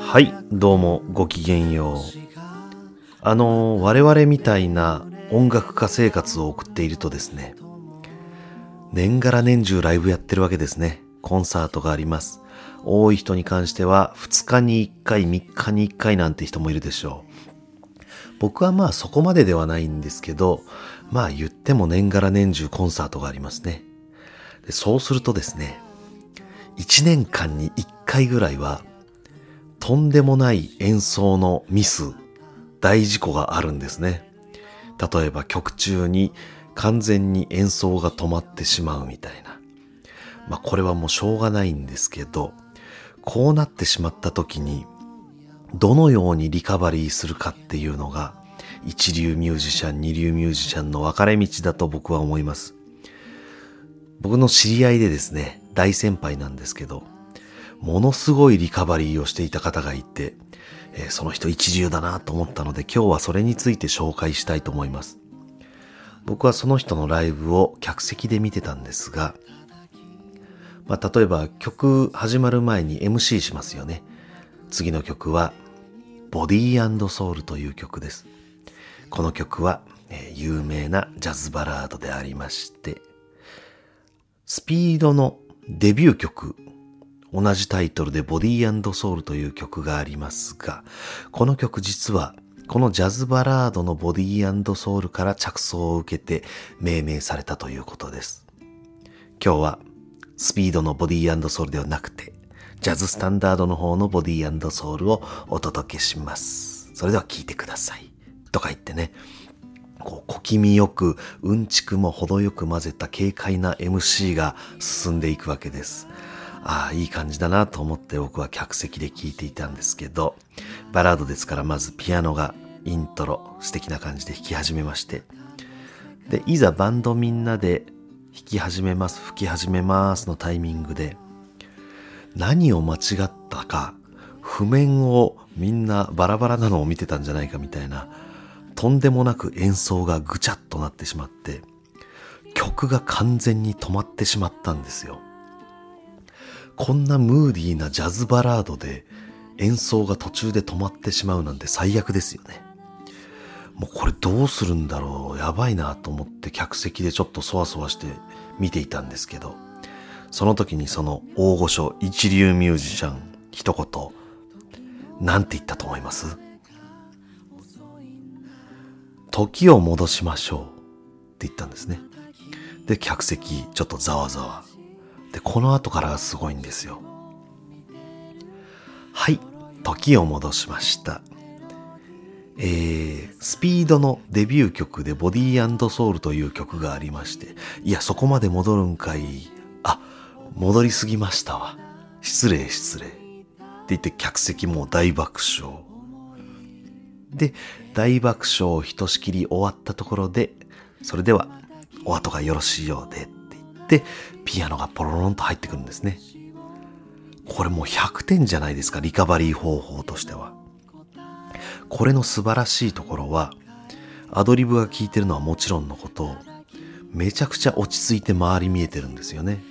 はいどうもごきげんよう。あの我々みたいな音楽家生活を送っているとですね年がら年中ライブやってるわけですね。コンサートがあります。多い人に関しては2日に1回3日に1回なんて人もいるでしょう。僕はまあそこまでではないんですけどまあ言っても年がら年中コンサートがありますねでそうするとですね1年間に1回ぐらいはとんでもない演奏のミス、大事故があるんですね。例えば曲中に完全に演奏が止まってしまうみたいな。まあこれはもうしょうがないんですけど、こうなってしまった時に、どのようにリカバリーするかっていうのが、一流ミュージシャン、二流ミュージシャンの分かれ道だと僕は思います。僕の知り合いでですね、大先輩なんですけど、ものすごいリカバリーをしていた方がいて、えー、その人一流だなと思ったので今日はそれについて紹介したいと思います。僕はその人のライブを客席で見てたんですが、まあ、例えば曲始まる前に MC しますよね。次の曲はボディーソウルという曲です。この曲は、えー、有名なジャズバラードでありまして、スピードのデビュー曲同じタイトルでボディーソウルという曲がありますが、この曲実はこのジャズバラードのボディーソウルから着想を受けて命名されたということです。今日はスピードのボディーソウルではなくて、ジャズスタンダードの方のボディーソウルをお届けします。それでは聴いてください。とか言ってね、こう小気味よく、うんちくも程よく混ぜた軽快な MC が進んでいくわけです。ああ、いい感じだなと思って僕は客席で聴いていたんですけど、バラードですからまずピアノがイントロ素敵な感じで弾き始めまして、で、いざバンドみんなで弾き始めます、吹き始めますのタイミングで、何を間違ったか、譜面をみんなバラバラなのを見てたんじゃないかみたいな、とんでもなく演奏がぐちゃっとなってしまって、曲が完全に止まってしまったんですよ。こんなムーディーなジャズバラードで演奏が途中で止まってしまうなんて最悪ですよね。もうこれどうするんだろうやばいなと思って客席でちょっとそわそわして見ていたんですけど、その時にその大御所一流ミュージシャン一言、なんて言ったと思います？時を戻しましょうって言ったんですね。で、客席ちょっとざわざわで、この後からがすごいんですよ。はい、時を戻しました。えー、スピードのデビュー曲でボディーソウルという曲がありまして、いや、そこまで戻るんかい。あ、戻りすぎましたわ。失礼失礼。って言って客席も大爆笑。で、大爆笑ひとしきり終わったところで、それではお後がよろしいようで。で、ピアノがポロロンと入ってくるんですね。これもう100点じゃないですか、リカバリー方法としては。これの素晴らしいところは、アドリブが効いてるのはもちろんのこと、めちゃくちゃ落ち着いて周り見えてるんですよね。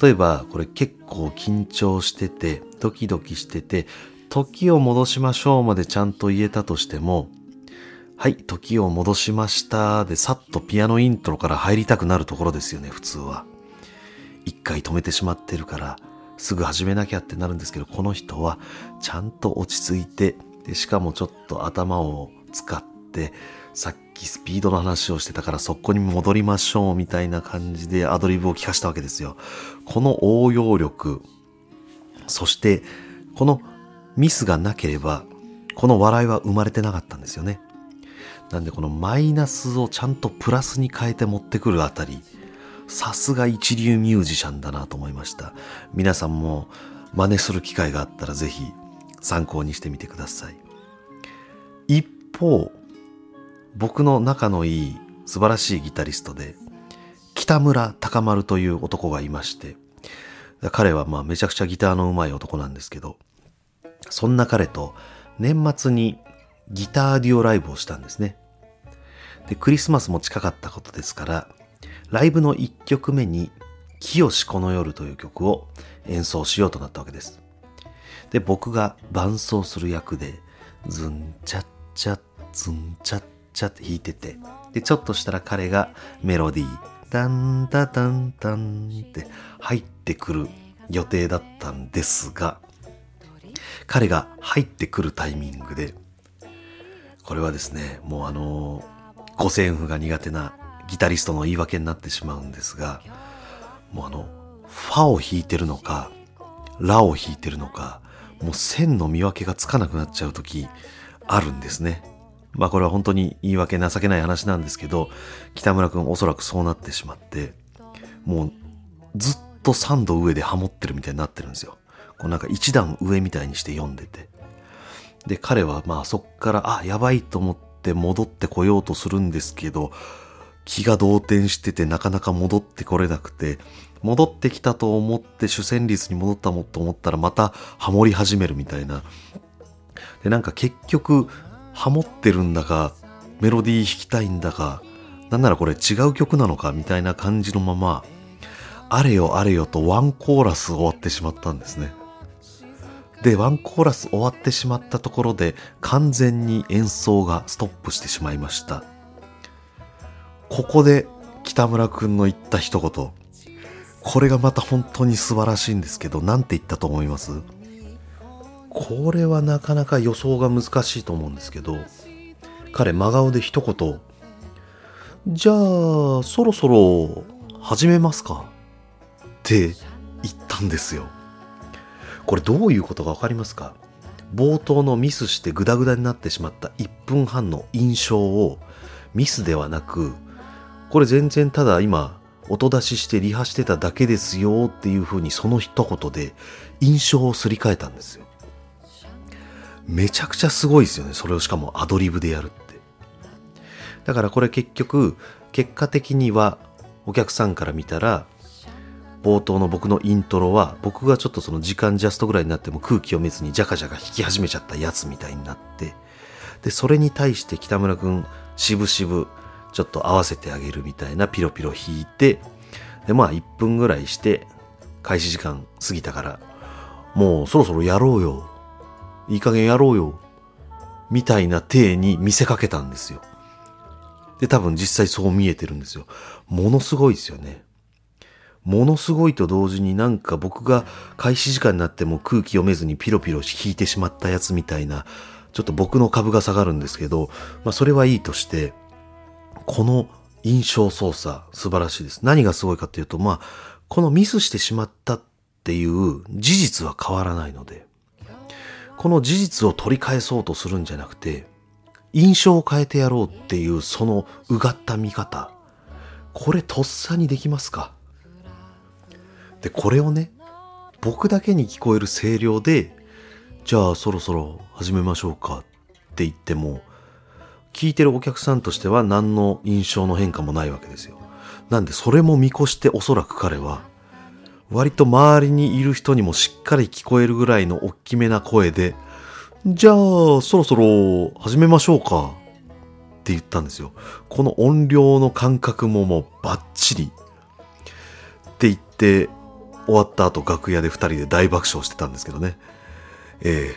例えば、これ結構緊張してて、ドキドキしてて、時を戻しましょうまでちゃんと言えたとしても、はい、時を戻しましたで、さっとピアノイントロから入りたくなるところですよね、普通は。一回止めてしまってるから、すぐ始めなきゃってなるんですけど、この人はちゃんと落ち着いて、で、しかもちょっと頭を使って、さっきスピードの話をしてたからそこに戻りましょうみたいな感じでアドリブを聞かしたわけですよ。この応用力、そしてこのミスがなければ、この笑いは生まれてなかったんですよね。なんでこのマイナスをちゃんとプラスに変えて持ってくるあたり、さすが一流ミュージシャンだなと思いました。皆さんも真似する機会があったらぜひ参考にしてみてください。一方、僕の仲のいい素晴らしいギタリストで、北村高丸という男がいまして、彼はまあめちゃくちゃギターの上手い男なんですけど、そんな彼と年末にギターデュオライブをしたんですね。で、クリスマスも近かったことですから、ライブの1曲目に、清この夜という曲を演奏しようとなったわけです。で、僕が伴奏する役で、ズンチャッチャッ、ズンチャッチャって弾いてて、で、ちょっとしたら彼がメロディー、タンタタンタンって入ってくる予定だったんですが、彼が入ってくるタイミングで、これはですね、もうあの、五線譜が苦手なギタリストの言い訳になってしまうんですが、もうあの、ファを弾いてるのか、ラを弾いてるのか、もう線の見分けがつかなくなっちゃう時あるんですね。まあこれは本当に言い訳情けない話なんですけど、北村くんおそらくそうなってしまって、もうずっと3度上でハモってるみたいになってるんですよ。こうなんか一段上みたいにして読んでて。で、彼はまあそっから、あ、やばいと思って戻ってこようとするんですけど、気が動転しててなかなか戻ってこれなくて、戻ってきたと思って主旋律に戻ったもと思ったらまたハモり始めるみたいな。で、なんか結局、ハモってるんだか、メロディー弾きたいんだか、なんならこれ違う曲なのかみたいな感じのまま、あれよあれよとワンコーラス終わってしまったんですね。で、ワンコーラス終わってしまったところで完全に演奏がストップしてしまいました。ここで北村くんの言った一言。これがまた本当に素晴らしいんですけど、なんて言ったと思います？これはなかなか予想が難しいと思うんですけど、彼真顔で一言、じゃあ、そろそろ始めますか？って言ったんですよ。これどういうことかわかりますか？冒頭のミスしてグダグダになってしまった1分半の印象をミスではなく、これ全然ただ今音出ししてリハしてただけですよっていう風にその一言で印象をすり替えたんですよ。めちゃくちゃすごいですよね。それをしかもアドリブでやるって。だからこれ結局、結果的にはお客さんから見たら、冒頭の僕のイントロは、僕がちょっとその時間ジャストぐらいになっても空気読めずにジャカジャカ弾き始めちゃったやつみたいになって、で、それに対して北村くん、しぶしぶ、ちょっと合わせてあげるみたいなピロピロ弾いて、で、まあ1分ぐらいして、開始時間過ぎたから、もうそろそろやろうよ。いい加減やろうよ。みたいな体に見せかけたんですよ。で、多分実際そう見えてるんですよ。ものすごいですよね。ものすごいと同時になんか僕が開始時間になっても空気読めずにピロピロ引いてしまったやつみたいな、ちょっと僕の株が下がるんですけど、まあそれはいいとして、この印象操作素晴らしいです。何がすごいかっていうと、まあ、このミスしてしまったっていう事実は変わらないので、この事実を取り返そうとするんじゃなくて、印象を変えてやろうっていうそのうがった見方、これとっさにできますか？で、これをね、僕だけに聞こえる声量で、じゃあそろそろ始めましょうかって言っても、聞いてるお客さんとしては何の印象の変化もないわけですよ。なんでそれも見越しておそらく彼は、割と周りにいる人にもしっかり聞こえるぐらいの大きめな声で、じゃあそろそろ始めましょうかって言ったんですよ。この音量の感覚ももうバッチリって言って終わった後楽屋で二人で大爆笑してたんですけどね。ええ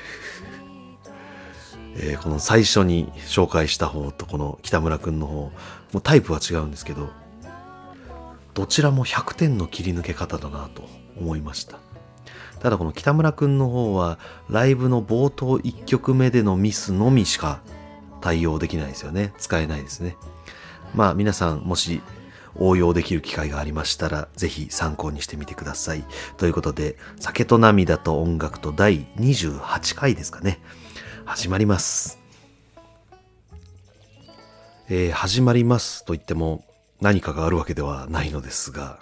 えーこの最初に紹介した方とこの北村くんの方、もうタイプは違うんですけど、どちらも100点の切り抜け方だなと思いました。ただこの北村くんの方は、ライブの冒頭1曲目でのミスのみしか対応できないですよね。使えないですね。まあ皆さんもし応用できる機会がありましたら、ぜひ参考にしてみてください。ということで、酒と涙と音楽と第28回ですかね。始まります。えー始まりますと言っても何かがあるわけではないのですが、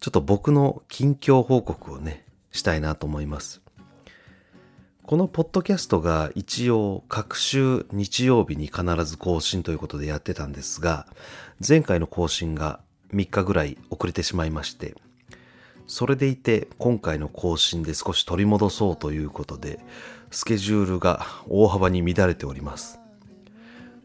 ちょっと僕の近況報告をね、したいなと思います。このポッドキャストが一応各週日曜日に必ず更新ということでやってたんですが、前回の更新が3日ぐらい遅れてしまいまして、それでいて今回の更新で少し取り戻そうということで、スケジュールが大幅に乱れております。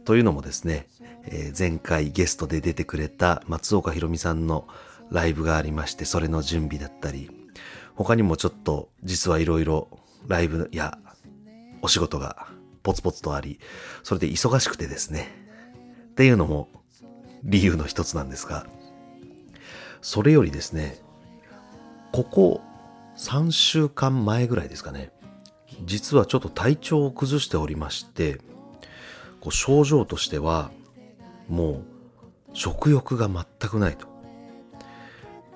というのもですね、えー、前回ゲストで出てくれた松岡弘美さんのライブがありまして、それの準備だったり、他にもちょっと実はいろいろライブやお仕事がポツポツとあり、それで忙しくてですね、っていうのも理由の一つなんですが、それよりですね、ここ3週間前ぐらいですかね、実はちょっと体調を崩しておりまして、こう症状としては、もう食欲が全くないと。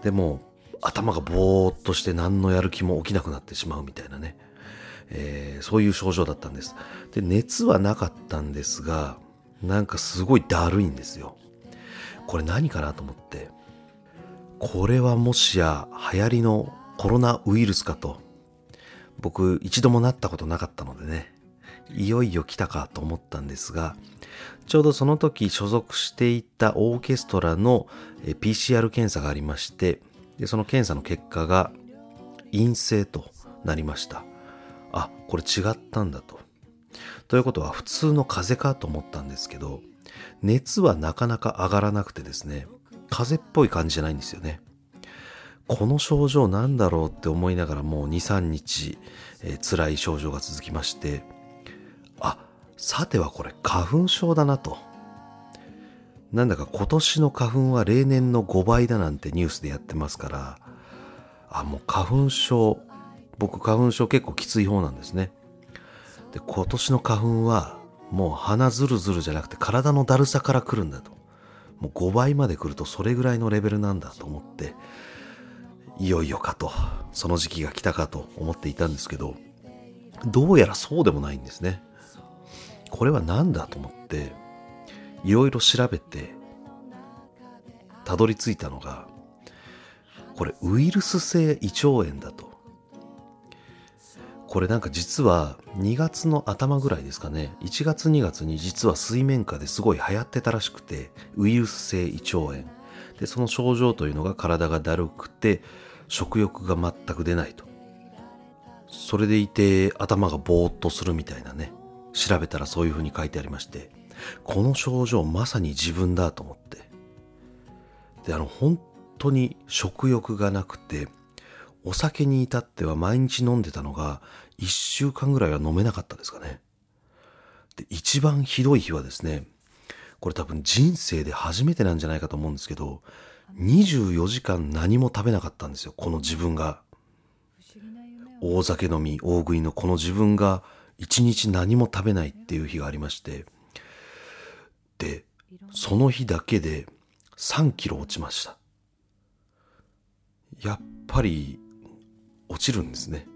でも頭がぼーっとして何のやる気も起きなくなってしまうみたいなね、えー、そういう症状だったんです。で、熱はなかったんですが、なんかすごいだるいんですよ。これ何かなと思って、これはもしや流行りのコロナウイルスかと、僕一度もなったことなかったのでね、いよいよ来たかと思ったんですが、ちょうどその時所属していたオーケストラの PCR 検査がありまして、でその検査の結果が陰性となりました。あ、これ違ったんだと。ということは普通の風邪かと思ったんですけど、熱はなかなか上がらなくてですね、風邪っぽい感じじゃないんですよね。この症状なんだろうって思いながらもう2、3日、えー、辛い症状が続きまして、あ、さてはこれ花粉症だなと。なんだか今年の花粉は例年の5倍だなんてニュースでやってますから、あ、もう花粉症、僕花粉症結構きつい方なんですね。で、今年の花粉はもう鼻ずるずるじゃなくて体のだるさから来るんだと。もう5倍まで来るとそれぐらいのレベルなんだと思って、いよいよかと、その時期が来たかと思っていたんですけど、どうやらそうでもないんですね。これは何だと思っていろいろ調べてたどり着いたのがこれウイルス性胃腸炎だとこれなんか実は2月の頭ぐらいですかね。1月2月に実は水面下ですごい流行ってたらしくてウイルス性胃腸炎。でその症状というのが体がだるくて食欲が全く出ないと。それでいて頭がぼーっとするみたいなね。調べたらそういうふうに書いてありまして、この症状まさに自分だと思って。で、あの、本当に食欲がなくて、お酒に至っては毎日飲んでたのが、1週間ぐらいは飲めなかったですかね。で、一番ひどい日はですね、これ多分人生で初めてなんじゃないかと思うんですけど、24時間何も食べなかったんですよ、この自分が。大酒飲み、大食いのこの自分が一日何も食べないっていう日がありまして、で、その日だけで3キロ落ちました。やっぱり落ちるんですね。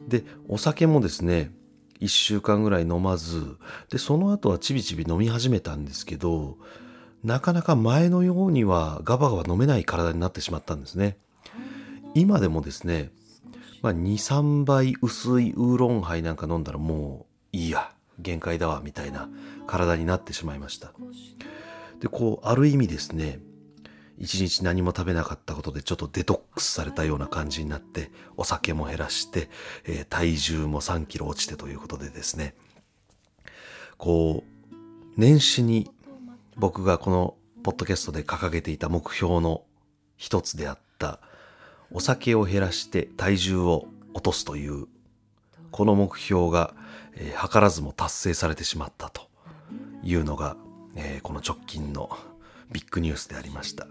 で、お酒もですね、1週間ぐらい飲まず、で、その後はちびちび飲み始めたんですけど、なかなか前のようにはガバガバ飲めない体になってしまったんですね。今でもですね、まあ、2、3倍薄いウーロンハイなんか飲んだらもういいや、限界だわ、みたいな体になってしまいました。で、こう、ある意味ですね、一日何も食べなかったことでちょっとデトックスされたような感じになって、お酒も減らして、えー、体重も3キロ落ちてということでですね、こう、年始に僕がこのポッドキャストで掲げていた目標の一つであった、お酒を減らして体重を落とすという、この目標が、えー、図らずも達成されてしまったというのが、えー、この直近のビッグニュースでありました。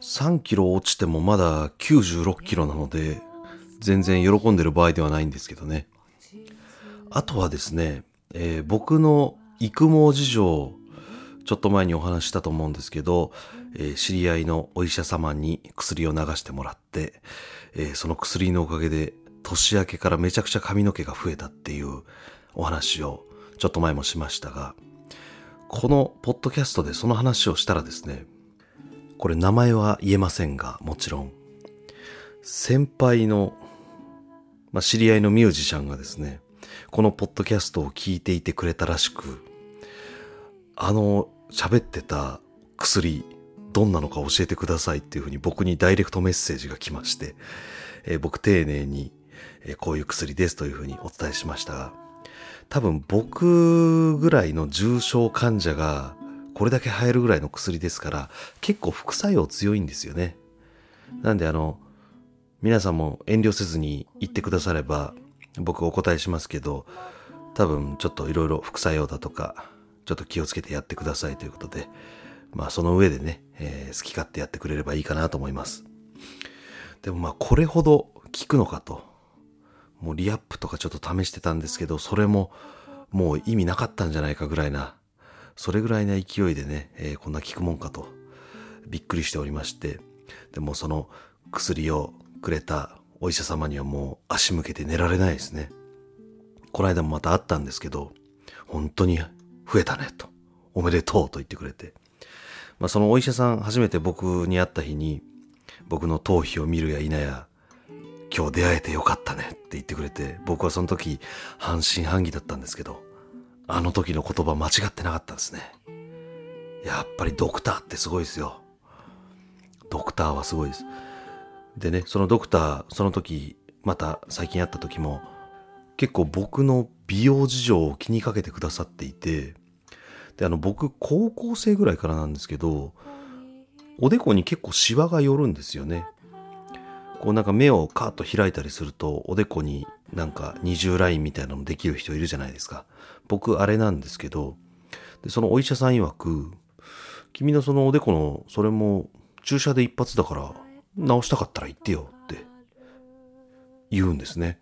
3キロ落ちてもまだ96キロなので、全然喜んでる場合ではないんですけどね。あとはですね、えー、僕の育毛事情、ちょっと前にお話したと思うんですけど、えー、知り合いのお医者様に薬を流してもらって、えー、その薬のおかげで年明けからめちゃくちゃ髪の毛が増えたっていうお話をちょっと前もしましたが、このポッドキャストでその話をしたらですね、これ名前は言えませんが、もちろん、先輩の、まあ、知り合いのミュージシャンがですね、このポッドキャストを聞いていてくれたらしく、あの喋ってた薬、どんなのか教えてくださいっていうふうに僕にダイレクトメッセージが来まして、えー、僕丁寧に、えー、こういう薬ですというふうにお伝えしましたが、多分僕ぐらいの重症患者がこれだけ入るぐらいの薬ですから結構副作用強いんですよね。なんであの皆さんも遠慮せずに言ってくだされば僕お答えしますけど多分ちょっといろいろ副作用だとかちょっと気をつけてやってくださいということでまあその上でね、えー、好き勝手やってくれればいいかなと思います。でもまあこれほど効くのかと。もうリアップとかちょっと試してたんですけど、それももう意味なかったんじゃないかぐらいな、それぐらいな勢いでね、えー、こんな効くもんかと、びっくりしておりまして、でもその薬をくれたお医者様にはもう足向けて寝られないですね。この間もまた会ったんですけど、本当に増えたねと、おめでとうと言ってくれて、まあ、そのお医者さん初めて僕に会った日に僕の頭皮を見るや否や今日出会えてよかったねって言ってくれて僕はその時半信半疑だったんですけどあの時の言葉間違ってなかったですね。やっぱりドクターってすごいですよ。ドクターはすごいです。でねそのドクターその時また最近会った時も結構僕の美容事情を気にかけてくださっていてで、あの、僕、高校生ぐらいからなんですけど、おでこに結構シワが寄るんですよね。こうなんか目をカーッと開いたりすると、おでこになんか二重ラインみたいなのできる人いるじゃないですか。僕、あれなんですけど、で、そのお医者さん曰く、君のそのおでこの、それも注射で一発だから、直したかったら言ってよって言うんですね。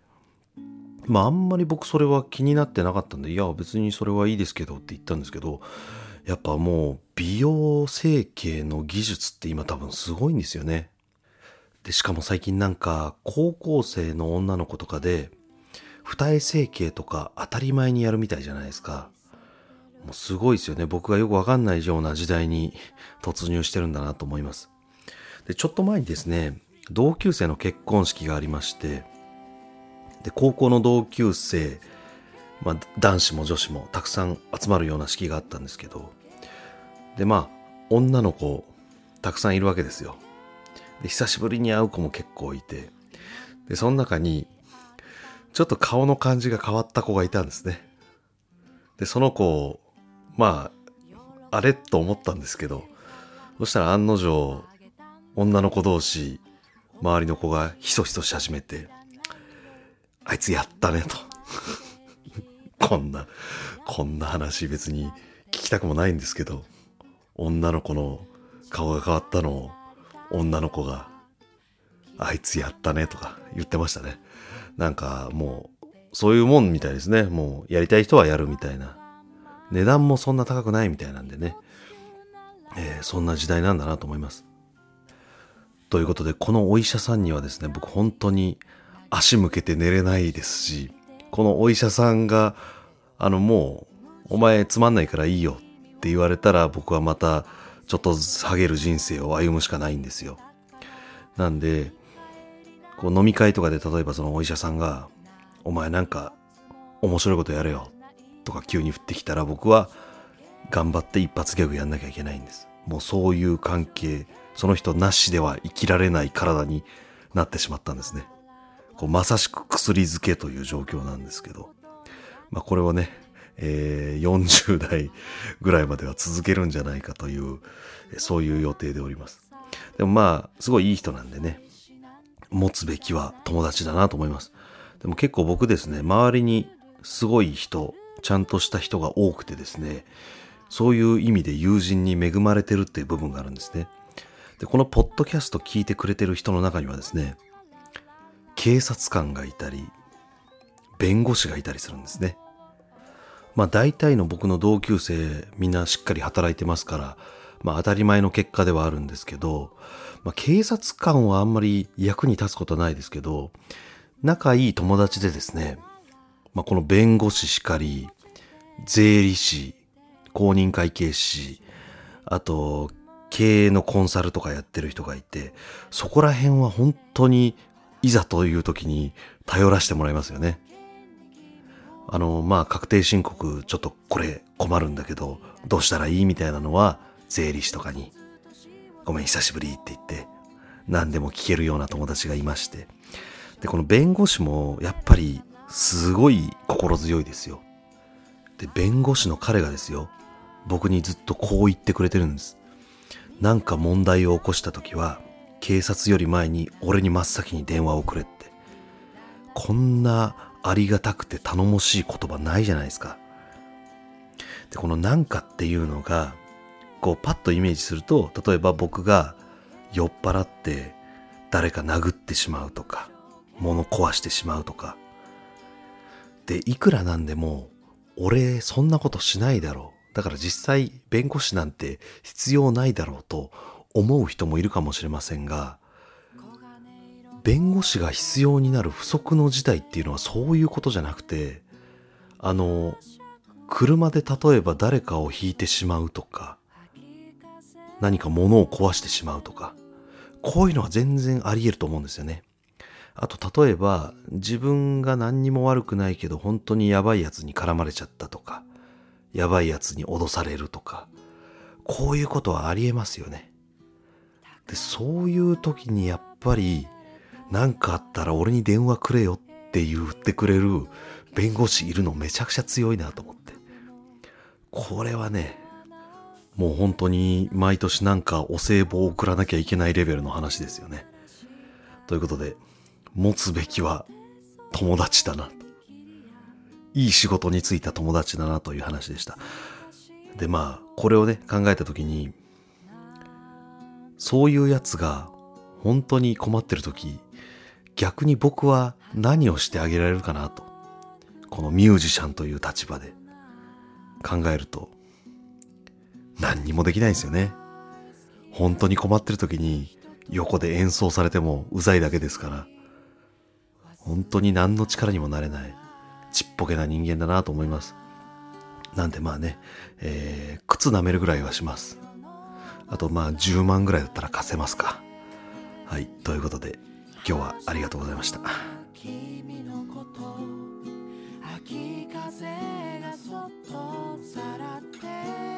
まああんまり僕それは気になってなかったんで、いや別にそれはいいですけどって言ったんですけど、やっぱもう美容整形の技術って今多分すごいんですよね。で、しかも最近なんか高校生の女の子とかで、二重整形とか当たり前にやるみたいじゃないですか。もうすごいですよね。僕がよくわかんないような時代に突入してるんだなと思います。で、ちょっと前にですね、同級生の結婚式がありまして、で、高校の同級生、まあ、男子も女子もたくさん集まるような式があったんですけど、で、まあ、女の子、たくさんいるわけですよ。で、久しぶりに会う子も結構いて、で、その中に、ちょっと顔の感じが変わった子がいたんですね。で、その子を、まあ、あれと思ったんですけど、そしたら案の定、女の子同士、周りの子がひそひそし始めて、あいつやったねと。こんな、こんな話別に聞きたくもないんですけど、女の子の顔が変わったのを女の子が、あいつやったねとか言ってましたね。なんかもう、そういうもんみたいですね。もうやりたい人はやるみたいな。値段もそんな高くないみたいなんでね。えー、そんな時代なんだなと思います。ということで、このお医者さんにはですね、僕本当に足向けて寝れないですし、このお医者さんが、あのもう、お前つまんないからいいよって言われたら僕はまたちょっと下げる人生を歩むしかないんですよ。なんで、こう飲み会とかで例えばそのお医者さんが、お前なんか面白いことやれよとか急に降ってきたら僕は頑張って一発ギャグやんなきゃいけないんです。もうそういう関係、その人なしでは生きられない体になってしまったんですね。こうまさしく薬漬けという状況なんですけど、まあこれをね、えー、40代ぐらいまでは続けるんじゃないかという、そういう予定でおります。でもまあ、すごいいい人なんでね、持つべきは友達だなと思います。でも結構僕ですね、周りにすごい人、ちゃんとした人が多くてですね、そういう意味で友人に恵まれてるっていう部分があるんですね。で、このポッドキャスト聞いてくれてる人の中にはですね、警察官がいたり、弁護士がいたりするんですね。まあ大体の僕の同級生みんなしっかり働いてますから、まあ当たり前の結果ではあるんですけど、まあ警察官はあんまり役に立つことはないですけど、仲いい友達でですね、まあこの弁護士しかり、税理士、公認会計士、あと経営のコンサルとかやってる人がいて、そこら辺は本当にいざという時に頼らせてもらいますよね。あの、まあ、確定申告、ちょっとこれ困るんだけど、どうしたらいいみたいなのは、税理士とかに、ごめん、久しぶりって言って、何でも聞けるような友達がいまして。で、この弁護士も、やっぱり、すごい心強いですよ。で、弁護士の彼がですよ、僕にずっとこう言ってくれてるんです。なんか問題を起こした時は、警察より前に俺に真っ先に電話をくれって。こんなありがたくて頼もしい言葉ないじゃないですか。で、このなんかっていうのが、こうパッとイメージすると、例えば僕が酔っ払って誰か殴ってしまうとか、物壊してしまうとか。で、いくらなんでも、俺そんなことしないだろう。だから実際弁護士なんて必要ないだろうと思う人もいるかもしれませんが、弁護士が必要になる不測の事態っていうのはそういうことじゃなくて、あの、車で例えば誰かを引いてしまうとか、何か物を壊してしまうとか、こういうのは全然あり得ると思うんですよね。あと例えば自分が何にも悪くないけど本当にやばいやつに絡まれちゃったとか、やばいやつに脅されるとか、こういうことはあり得ますよね。で、そういう時にやっぱり何かあったら俺に電話くれよって言ってくれる弁護士いるのめちゃくちゃ強いなと思って。これはね、もう本当に毎年なんかお歳暮を送らなきゃいけないレベルの話ですよね。ということで、持つべきは友達だな。いい仕事に就いた友達だなという話でした。で、まあ、これをね、考えたときに、そういうやつが本当に困ってるとき、逆に僕は何をしてあげられるかなと。このミュージシャンという立場で考えると、何にもできないんですよね。本当に困ってる時に横で演奏されてもうざいだけですから、本当に何の力にもなれない、ちっぽけな人間だなと思います。なんでまあね、えー、靴舐めるぐらいはします。あとまあ10万ぐらいだったら貸せますか。はい、ということで今日はありがとうございました。君のこと秋風がそっとさらって